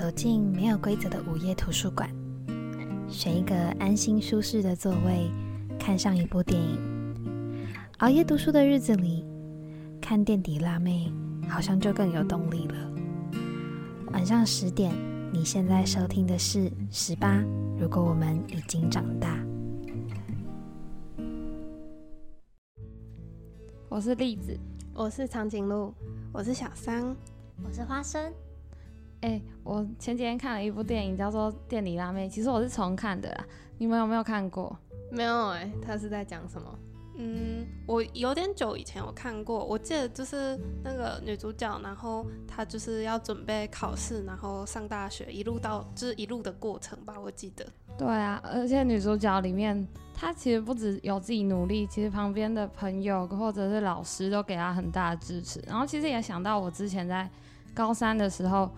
走进没有规则的午夜图书馆，选一个安心舒适的座位，看上一部电影。熬夜读书的日子里，看垫底辣妹好像就更有动力了。晚上十点，你现在收听的是十八。如果我们已经长大，我是栗子，我是长颈鹿，我是小桑，我是花生。哎，我前几天看了一部电影，叫做《店里辣妹》，其实我是重看的啦。你们有没有看过？没有哎，他是在讲什么？嗯，我有点久以前我看过，我记得就是那个女主角，然后她就是要准备考试，然后上大学，一路到就是一路的过程吧，我记得。对啊，而且女主角里面，她其实不只有自己努力，其实旁边的朋友或者是老师都给她很大的支持。然后其实也想到我之前在高三的时候。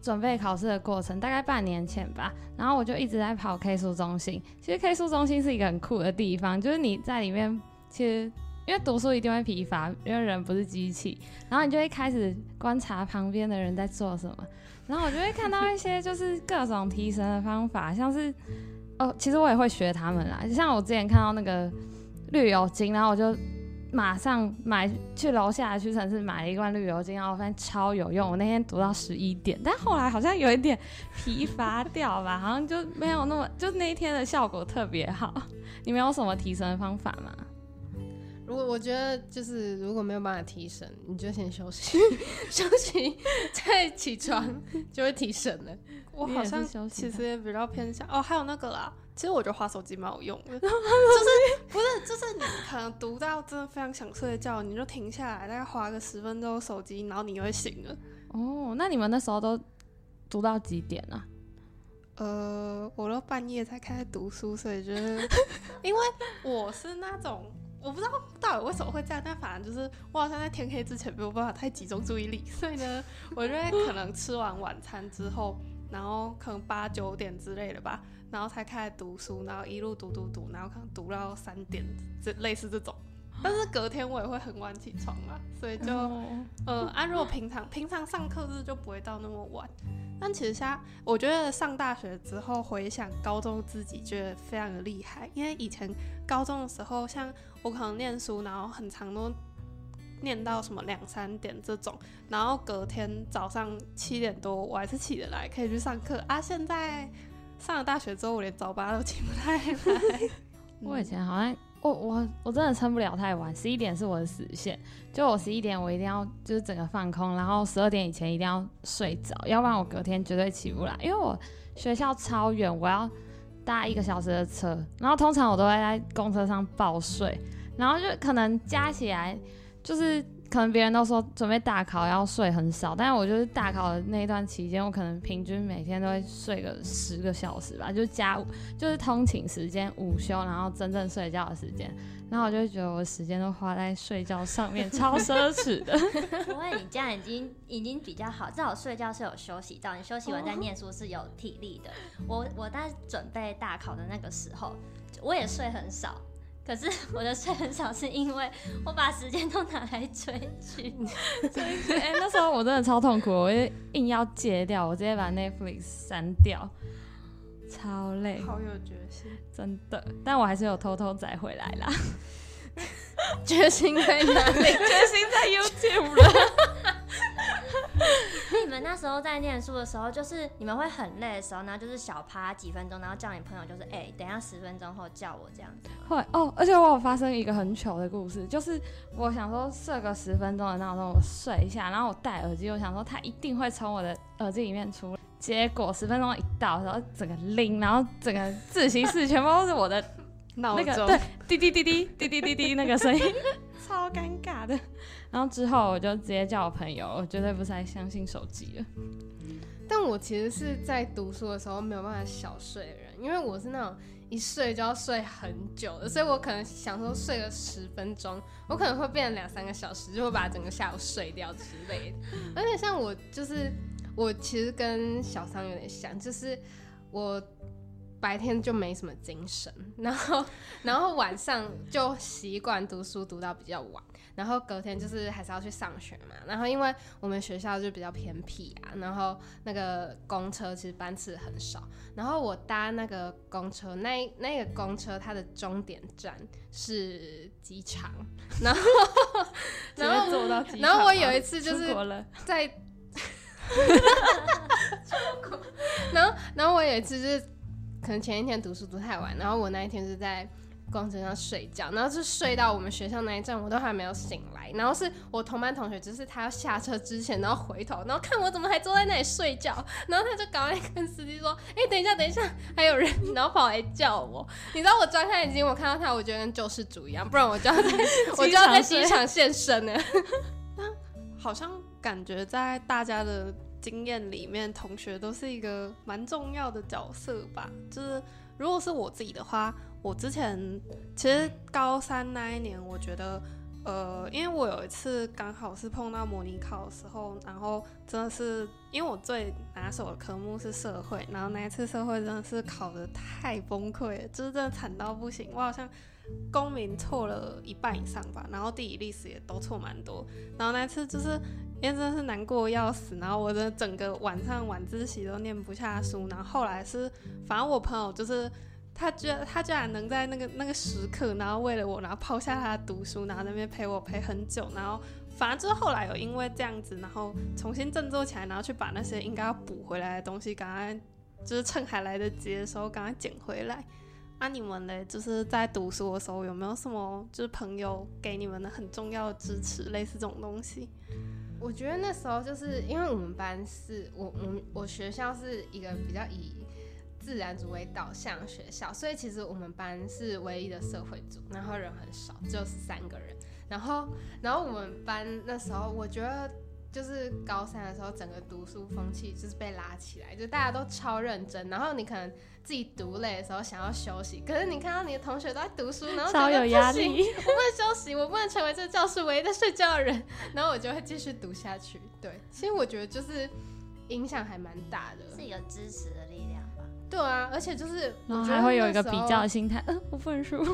准备考试的过程大概半年前吧，然后我就一直在跑 K 书中心。其实 K 书中心是一个很酷的地方，就是你在里面，其实因为读书一定会疲乏，因为人不是机器，然后你就会开始观察旁边的人在做什么，然后我就会看到一些就是各种提神的方法，像是哦，其实我也会学他们啦，就像我之前看到那个绿油精，然后我就。马上买去楼下的屈臣氏买了一罐绿油精，然后发现超有用。我那天读到十一点，但后来好像有一点疲乏掉吧，好像就没有那么就那一天的效果特别好。你们有什么提升方法吗？如果我觉得就是如果没有办法提神，你就先休息，休息再起床就会提神了。我好像其实也比较偏向哦，还有那个啦。其实我觉得划手机蛮有用的，就是不是就是你可能读到真的非常想睡觉，你就停下来，大概划个十分钟手机，然后你就会醒了。哦，那你们那时候都读到几点啊？呃，我都半夜才开始读书，所以就是，因为我是那种我不知道到底为什么会这样，但反正就是我好像在天黑之前没有办法太集中注意力，所以呢，我就会可能吃完晚餐之后，然后可能八九点之类的吧。然后才开始读书，然后一路读读读，然后可能读到三点，这类似这种。但是隔天我也会很晚起床嘛，所以就，呃，啊，如果平常平常上课日就不会到那么晚。但其实现在我觉得上大学之后回想高中自己，觉得非常的厉害，因为以前高中的时候，像我可能念书，然后很长都念到什么两三点这种，然后隔天早上七点多我还是起得来，可以去上课啊。现在。上了大学之后，我连早八都起不太来。我以前好像，我我我真的撑不了太晚，十一点是我的死线。就我十一点，我一定要就是整个放空，然后十二点以前一定要睡着，要不然我隔天绝对起不来。因为我学校超远，我要搭一个小时的车，然后通常我都会在公车上暴睡，然后就可能加起来就是。可能别人都说准备大考要睡很少，但是我就是大考的那一段期间，我可能平均每天都会睡个十个小时吧，就加就是通勤时间、午休，然后真正睡觉的时间，然后我就觉得我时间都花在睡觉上面，超奢侈的。不会，你这样已经已经比较好，至少睡觉是有休息到，你休息完再念书是有体力的。我我在准备大考的那个时候，我也睡很少。可是 我的睡很少，是因为我把时间都拿来追剧。追剧，哎，那时候我真的超痛苦，我硬要戒掉，我直接把 Netflix 删掉，超累。好有决心，真的。但我还是有偷偷载回来啦。决心在哪里？决心在 YouTube 了。你们那时候在念书的时候，就是你们会很累的时候，然后就是小趴几分钟，然后叫你朋友，就是哎，等下十分钟后叫我这样子。会哦，而且我有发生一个很糗的故事，就是我想说设个十分钟的闹钟，我睡一下，然后我戴耳机，我想说他一定会从我的耳机里面出来，结果十分钟一到，然后整个铃，然后整个自习室全部都是我的闹钟，对，滴滴滴滴滴滴滴滴那个声音，超尴尬的。然后之后我就直接叫我朋友，我绝对不再相信手机了。但我其实是在读书的时候没有办法小睡的人，因为我是那种一睡就要睡很久的，所以我可能想说睡个十分钟，我可能会变成两三个小时，就会把整个下午睡掉之类的。而且像我就是我其实跟小桑有点像，就是我白天就没什么精神，然后 然后晚上就习惯读书读到比较晚，然后隔天就是还是要去上学嘛。然后因为我们学校就比较偏僻啊，然后那个公车其实班次很少，然后我搭那个公车，那那个公车它的终点站是机场，然后然后坐到机然后我有一次次就是出国了，在，然后然后我有一次就是可能前一天读书读太晚，然后我那一天是在公车上睡觉，然后就睡到我们学校那一站，我都还没有醒来，然后是我同班同学，就是他要下车之前，然后回头，然后看我怎么还坐在那里睡觉，然后他就赶快跟司机说：“哎、等一下，等一下，还有人。”然后跑来叫我，你知道我张开眼睛，我看到他，我觉得跟救世主一样，不然我就要在我就要在机场现身呢。好像感觉在大家的经验里面，同学都是一个蛮重要的角色吧。就是如果是我自己的话，我之前其实高三那一年，我觉得。呃，因为我有一次刚好是碰到模拟考的时候，然后真的是因为我最拿手的科目是社会，然后那一次社会真的是考的太崩溃了，就是真的惨到不行。我好像公民错了一半以上吧，然后地理历史也都错蛮多，然后那一次就是因为真的是难过要死，然后我的整个晚上晚自习都念不下书，然后后来是反正我朋友就是。他居然他居然能在那个那个时刻，然后为了我，然后抛下他读书，然后在那边陪我陪很久，然后反正就是后来有因为这样子，然后重新振作起来，然后去把那些应该要补回来的东西，赶快就是趁还来得及的时候赶快捡回来。啊，你们嘞，就是在读书的时候有没有什么就是朋友给你们的很重要的支持，类似这种东西？我觉得那时候就是因为我们班是我我我学校是一个比较以自然组为导向学校，所以其实我们班是唯一的社会组，然后人很少，只有十三个人。然后然后我们班那时候，我觉得就是高三的时候，整个读书风气就是被拉起来，就大家都超认真。然后你可能自己读累的时候想要休息，可是你看到你的同学都在读书，然后超觉得有压不行力。我不能休息，我不能成为这个教室唯一在睡觉的人，然后我就会继续读下去。对，其实我觉得就是影响还蛮大的。是一个支持的力量吧。对啊，而且就是然后我觉得还会有一个比较心态，嗯、我不能输。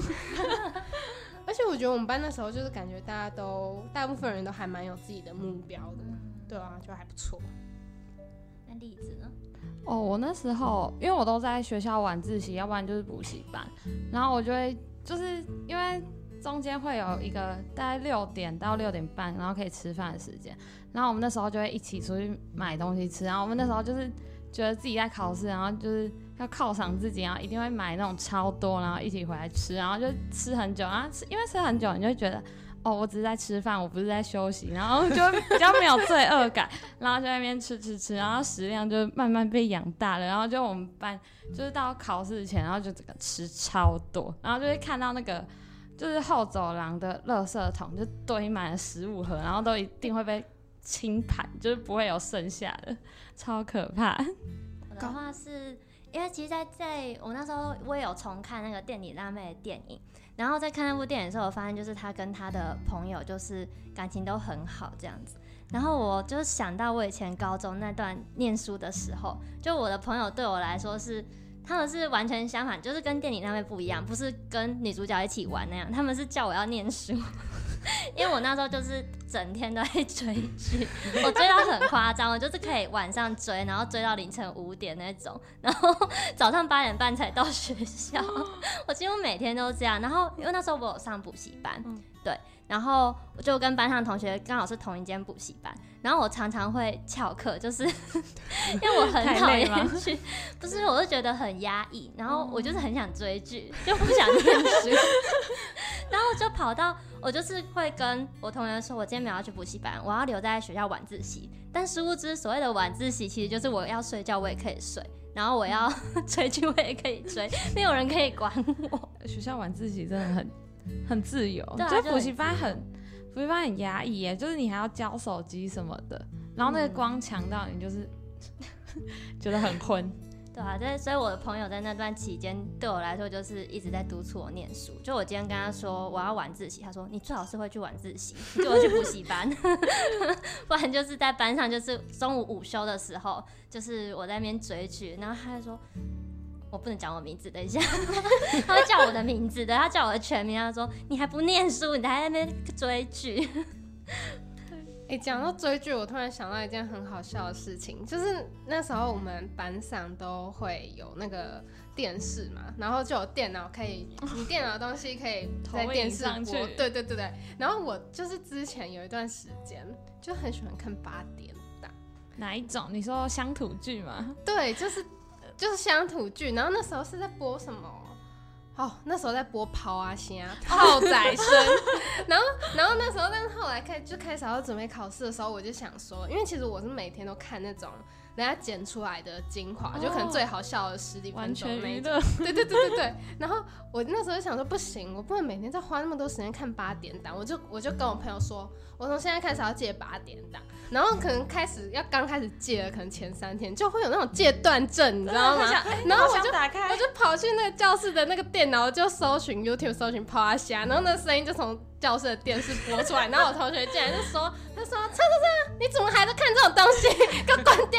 而且我觉得我们班那时候就是感觉大家都大部分人都还蛮有自己的目标的，对啊，就还不错。那例子呢？哦，我那时候因为我都在学校晚自习，要不然就是补习班，然后我就会就是因为中间会有一个大概六点到六点半，然后可以吃饭的时间，然后我们那时候就会一起出去买东西吃，然后我们那时候就是觉得自己在考试，然后就是要犒赏自己，然后一定会买那种超多，然后一起回来吃，然后就吃很久，然后吃因为吃很久，你就会觉得。哦，我只是在吃饭，我不是在休息，然后就比较没有罪恶感，然后就在那边吃吃吃，然后食量就慢慢被养大了，然后就我们班就是到考试前，然后就整个吃超多，然后就会看到那个就是后走廊的垃圾桶就堆满了食物盒，然后都一定会被清盘，就是不会有剩下的，超可怕。我的话是因为其实在，在我那时候我也有重看那个店里辣妹的电影，然后在看那部电影的时候，我发现就是他跟他的朋友就是感情都很好这样子。然后我就想到我以前高中那段念书的时候，就我的朋友对我来说是。他们是完全相反，就是跟电影那边不一样，不是跟女主角一起玩那样，他们是叫我要念书，因为我那时候就是整天都在追剧，我追到很夸张，我就是可以晚上追，然后追到凌晨五点那种，然后早上八点半才到学校，我几乎每天都这样。然后因为那时候我有上补习班，嗯对，然后我就跟班上同学刚好是同一间补习班，然后我常常会翘课，就是 因为我很讨厌去，不是，我就觉得很压抑，然后我就是很想追剧，就不想念书，然后就跑到我就是会跟我同学说，我今天没有要去补习班，我要留在学校晚自习。但殊不知，所谓的晚自习其实就是我要睡觉我也可以睡，然后我要追剧我也可以追，没有人可以管我。学校晚自习真的很很自由，对啊就就补习班很补习班很压抑耶，就是你还要交手机什么的，然后那个光强到你就是 觉得很昏。对啊，对，所以我的朋友在那段期间对我来说就是一直在督促我念书。就我今天跟他说我要晚自习，他说你最好是会去晚自习，你给我去补习班，不然就是在班上就是中午午休的时候，就是我在那边追剧，然后他就说。我不能讲我名字，等一下，他会叫我的名字的，他叫我的全名，他说你还不念书，你还在那边追剧。哎，讲到追剧，我突然想到一件很好笑的事情，就是那时候我们班上都会有那个电视嘛，然后就有电脑可以，你电脑的东西可以在电视播，对对对对。然后我就是之前有一段时间就很喜欢看八点档，哪一种？你说乡土剧吗？对，就是就是乡土剧。然后那时候是在播什么？哦，那时候在播跑啊虾泡 仔声，然后然后那时候，但是后来开就开始要准备考试的时候，我就想说，因为其实我是每天都看那种。人家剪出来的精华，就可能最好笑的十几分钟那种。对对对对对。然后我那时候想说，不行，我不能每天再花那么多时间看八点档。我就我就跟我朋友说，我从现在开始要戒八点档。然后可能开始要刚开始戒了，可能前三天就会有那种戒断症，你知道吗？然后我就我就跑去那个教室的那个电脑，就搜寻 YouTube，搜寻抛啊虾，然后那声音就从教室的电视播出来。然后我同学竟然就说，他说：“车车车，你怎么还在看这种东西？给我关掉！”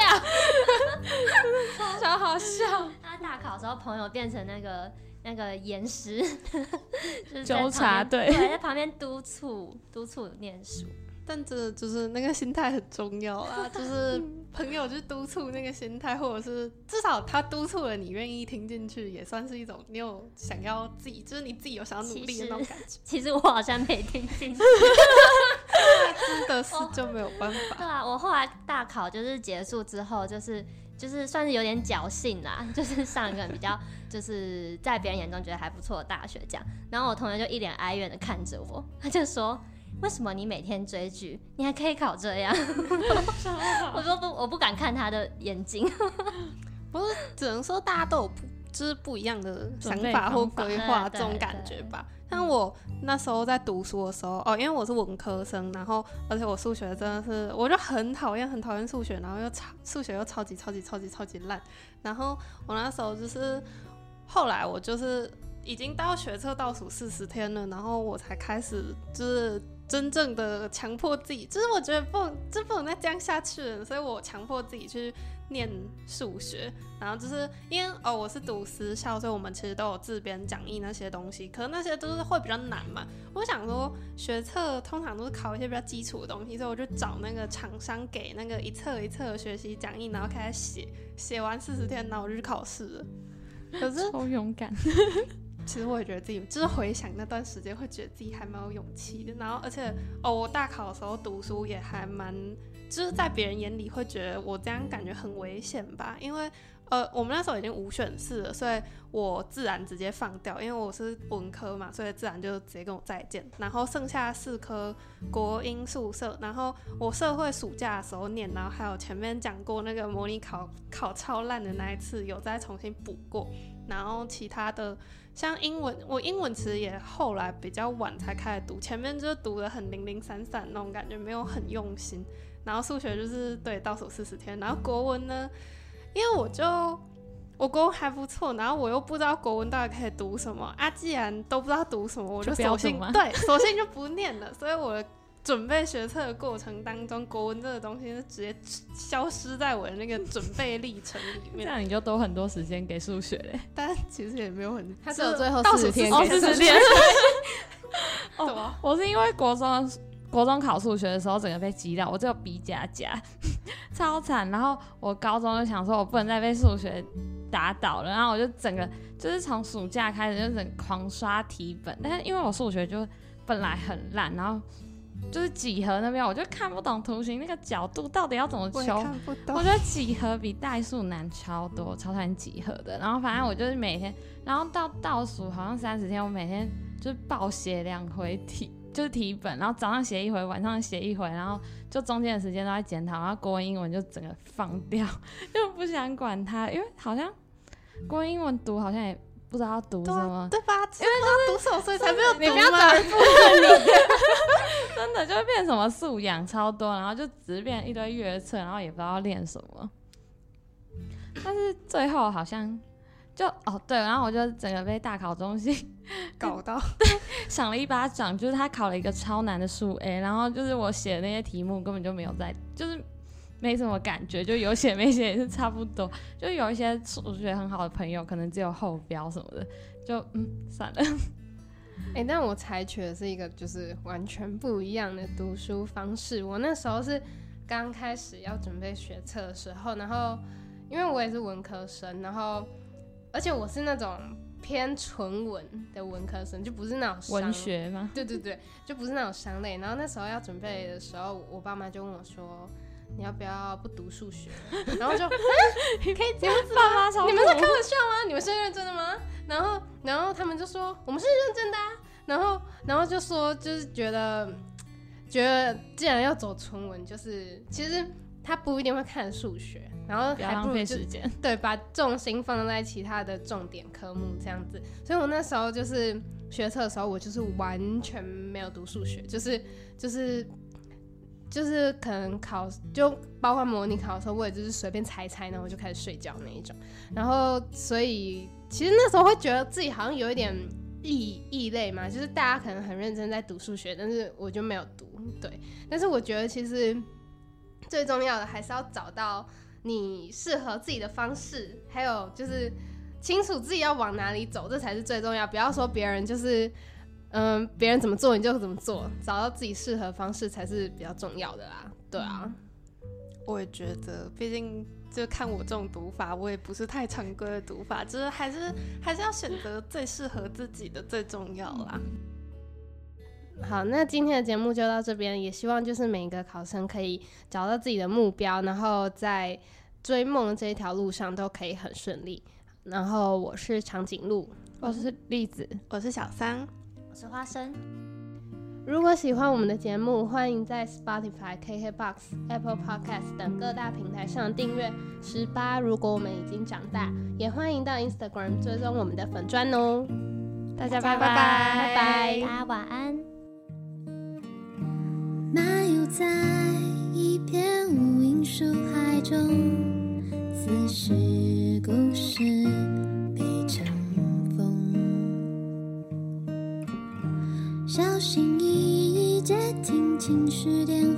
超好笑！他大考时候，朋友变成那个那个岩石，就是纠察队，对，在旁边督促督促念书。但这就是那个心态很重要啊，就是朋友就督促那个心态，或者是至少他督促了你愿意听进去，也算是一种你有想要自己，就是你自己有想要努力的那种感觉。其实我好像没听进去，真的是就没有办法。对啊，我后来大考就是结束之后，就是就是算是有点侥幸啦，就是上一个比较就是在别人眼中觉得还不错的大学这样。然后我同学就一脸哀怨的看着我，他就说。为什么你每天追剧，你还可以考这样？我说不，我不敢看他的眼睛。不是，只能说大家都有不，就是不一样的想法或规划这种感觉吧。像我那时候在读书的时候，哦，因为我是文科生，然后而且我数学真的是，我就很讨厌，很讨厌数学，然后又超数学又超级超级超级超级烂。然后我那时候就是，后来我就是已经到学测倒数四十天了，然后我才开始就是。真正的强迫自己，就是我觉得不能，这不能再这样下去了，所以我强迫自己去念数学。然后就是因为哦，我是读私校，所以我们其实都有自编讲义那些东西，可能那些都是会比较难嘛。我想说学测通常都是考一些比较基础的东西，所以我就找那个厂商给那个一册一册的学习讲义，然后开始写，写完四十天，然后我就去考试了。可是 超勇敢。其实我也觉得自己，就是回想那段时间，会觉得自己还蛮有勇气的。然后，而且哦，我大考的时候读书也还蛮，就是在别人眼里会觉得我这样感觉很危险吧。因为呃，我们那时候已经五选四了，所以我自然直接放掉，因为我是文科嘛，所以自然就直接跟我再见。然后剩下四科国英宿舍，然后我社会暑假的时候念，然后还有前面讲过那个模拟考考超烂的那一次，有再重新补过。然后其他的。像英文，我英文其实也后来比较晚才开始读，前面就是读的很零零散散那种感觉，没有很用心。然后数学就是对倒数四十天，然后国文呢，因为我就我国文还不错，然后我又不知道国文到底可以读什么啊，既然都不知道读什么，我就索性对索性就不念了，所以我。准备学测的过程当中，国文这个东西是直接消失在我的那个准备历程里面。这样你就多很多时间给数学嘞。但其实也没有很，他只有最后四十天给四十天。哦，我是因为 国中国中考数学的时候，整个被击掉，我只有 B 加加，超惨。然后我高中就想说，我不能再被数学打倒了，然后我就整个就是从暑假开始就整狂刷题本。但是因为我数学就本来很烂，然后。就是几何那边，我就看不懂图形那个角度到底要怎么求。我觉得几何比代数难超多，超难几何的。然后反正我就是每天，然后到倒数好像三十天，我每天就是暴写两回题，就是题本，然后早上写一回，晚上写一回，然后就中间的时间都在检讨。然后国文、英文就整个放掉，就不想管它，因为好像国文、英文读好像也。不知道读什么，对吧？因为就是读手，所以才没有你不要找人附和你。真的就会变什么素养超多，然后就只是变一堆月测，然后也不知道练什么。但是最后好像就哦对，然后我就整个被大考中心 搞到，对，赏了一巴掌。就是他考了一个超难的数 A，然后就是我写的那些题目根本就没有在，就是。没什么感觉，就有写没写也是差不多。就有一些数学很好的朋友，可能只有后标什么的，就嗯算了。哎、但我采取的是一个就是完全不一样的读书方式。我那时候是刚开始要准备学测的时候，然后因为我也是文科生，然后而且我是那种偏纯文的文科生，就不是那种商文学吗？对对对，就不是那种商类。然后那时候要准备的时候，我爸妈就问我说：“你要不要不读数学？”然后就、啊、可以这样子吗？你们在开玩笑吗？你们是认真的吗？然后，然后他们就说我们是认真的啊。然后，然后就说就是觉得，觉得既然要走纯文，就是其实他不一定会看数学，然后还不如时间。对，把重心放在其他的重点科目这样子。所以我那时候就是学测的时候，我就是完全没有读数学，就是就是就是可能考就包括模拟考的时候，我也就是随便猜猜，然后我就开始睡觉那一种。然后所以其实那时候会觉得自己好像有一点异异类嘛，就是大家可能很认真在读数学，但是我就没有读。对，但是我觉得其实最重要的还是要找到。你适合自己的方式，还有就是清楚自己要往哪里走，这才是最重要。不要说别人就是，嗯，别人怎么做你就怎么做，找到自己适合方式才是比较重要的啦。对啊，我也觉得，毕竟就看我这种读法，我也不是太常规的读法，就是还是还是要选择最适合自己的最重要啦。好，那今天的节目就到这边，也希望就是每一个考生可以找到自己的目标，然后在追梦这一条路上都可以很顺利。然后我是长颈鹿，我是栗子，我是小三，我是花生。如果喜欢我们的节目，欢迎在 Spotify、KKBox、Apple Podcast 等各大平台上订阅。十八，如果我们已经长大，也欢迎到 Instagram 追踪我们的粉砖哦。大家拜拜拜拜拜大家晚安。漫游在一片无垠树海中，似是故事情绪